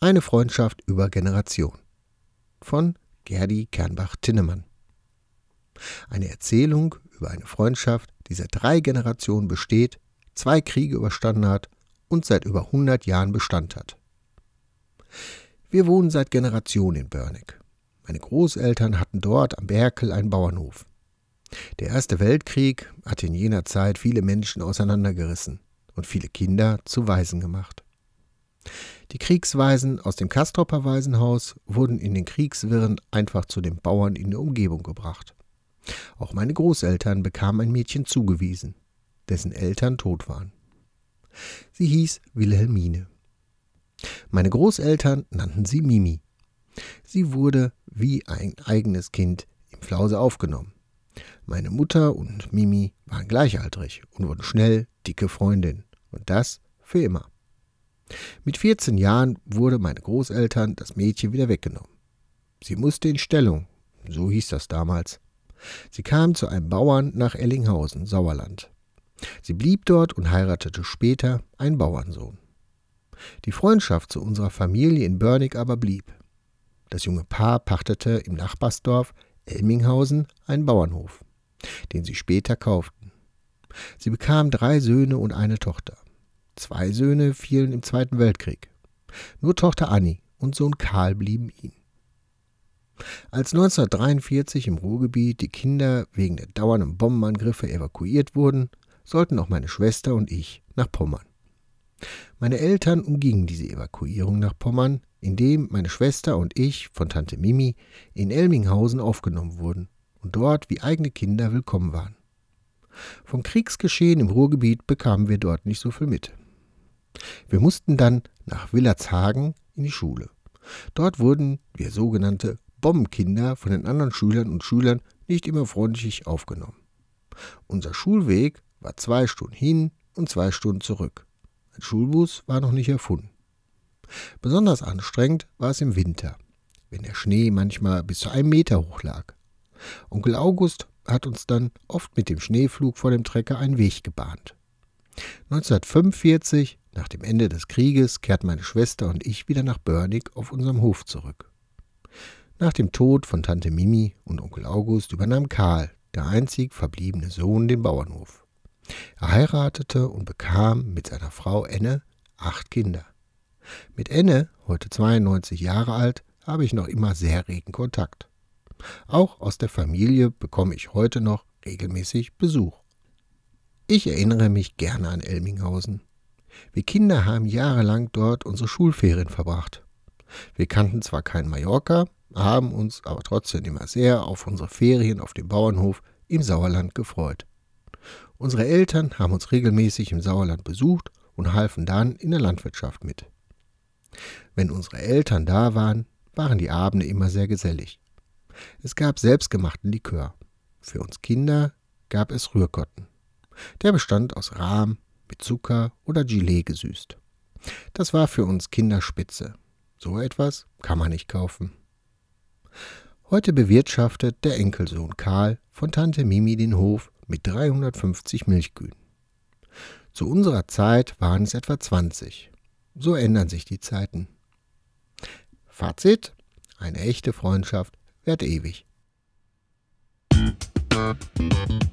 Eine Freundschaft über Generation von Gerdi Kernbach-Tinnemann. Eine Erzählung über eine Freundschaft, die seit drei Generationen besteht, zwei Kriege überstanden hat und seit über 100 Jahren Bestand hat. Wir wohnen seit Generationen in Börneck. Meine Großeltern hatten dort am Berkel einen Bauernhof. Der Erste Weltkrieg hat in jener Zeit viele Menschen auseinandergerissen und viele Kinder zu Waisen gemacht. Die Kriegsweisen aus dem Kastropper Waisenhaus wurden in den Kriegswirren einfach zu den Bauern in der Umgebung gebracht. Auch meine Großeltern bekamen ein Mädchen zugewiesen, dessen Eltern tot waren. Sie hieß Wilhelmine. Meine Großeltern nannten sie Mimi. Sie wurde wie ein eigenes Kind im Flause aufgenommen. Meine Mutter und Mimi waren gleichaltrig und wurden schnell dicke Freundinnen. Und das für immer. Mit 14 Jahren wurde meine Großeltern das Mädchen wieder weggenommen. Sie musste in Stellung, so hieß das damals. Sie kam zu einem Bauern nach Ellinghausen, Sauerland. Sie blieb dort und heiratete später einen Bauernsohn. Die Freundschaft zu unserer Familie in Börnig aber blieb. Das junge Paar pachtete im Nachbarsdorf Elminghausen einen Bauernhof, den sie später kauften. Sie bekamen drei Söhne und eine Tochter. Zwei Söhne fielen im Zweiten Weltkrieg. Nur Tochter Annie und Sohn Karl blieben ihnen. Als 1943 im Ruhrgebiet die Kinder wegen der dauernden Bombenangriffe evakuiert wurden, sollten auch meine Schwester und ich nach Pommern. Meine Eltern umgingen diese Evakuierung nach Pommern, indem meine Schwester und ich von Tante Mimi in Elminghausen aufgenommen wurden und dort wie eigene Kinder willkommen waren. Vom Kriegsgeschehen im Ruhrgebiet bekamen wir dort nicht so viel mit. Wir mussten dann nach Willertshagen in die Schule. Dort wurden wir sogenannte Bombenkinder von den anderen Schülern und Schülern nicht immer freundlich aufgenommen. Unser Schulweg war zwei Stunden hin und zwei Stunden zurück. Ein Schulbus war noch nicht erfunden. Besonders anstrengend war es im Winter, wenn der Schnee manchmal bis zu einem Meter hoch lag. Onkel August hat uns dann oft mit dem Schneeflug vor dem Trecker einen Weg gebahnt. 1945 nach dem Ende des Krieges kehrten meine Schwester und ich wieder nach Börnig auf unserem Hof zurück. Nach dem Tod von Tante Mimi und Onkel August übernahm Karl, der einzig verbliebene Sohn, den Bauernhof. Er heiratete und bekam mit seiner Frau Enne acht Kinder. Mit Enne, heute 92 Jahre alt, habe ich noch immer sehr regen Kontakt. Auch aus der Familie bekomme ich heute noch regelmäßig Besuch. Ich erinnere mich gerne an Elminghausen. Wir Kinder haben jahrelang dort unsere Schulferien verbracht. Wir kannten zwar kein Mallorca, haben uns aber trotzdem immer sehr auf unsere Ferien auf dem Bauernhof im Sauerland gefreut. Unsere Eltern haben uns regelmäßig im Sauerland besucht und halfen dann in der Landwirtschaft mit. Wenn unsere Eltern da waren, waren die Abende immer sehr gesellig. Es gab selbstgemachten Likör. Für uns Kinder gab es Rührkotten. Der bestand aus Rahm, mit Zucker oder Gelee gesüßt. Das war für uns Kinder spitze. So etwas kann man nicht kaufen. Heute bewirtschaftet der Enkelsohn Karl von Tante Mimi den Hof mit 350 Milchkühen. Zu unserer Zeit waren es etwa 20. So ändern sich die Zeiten. Fazit: Eine echte Freundschaft währt ewig. Musik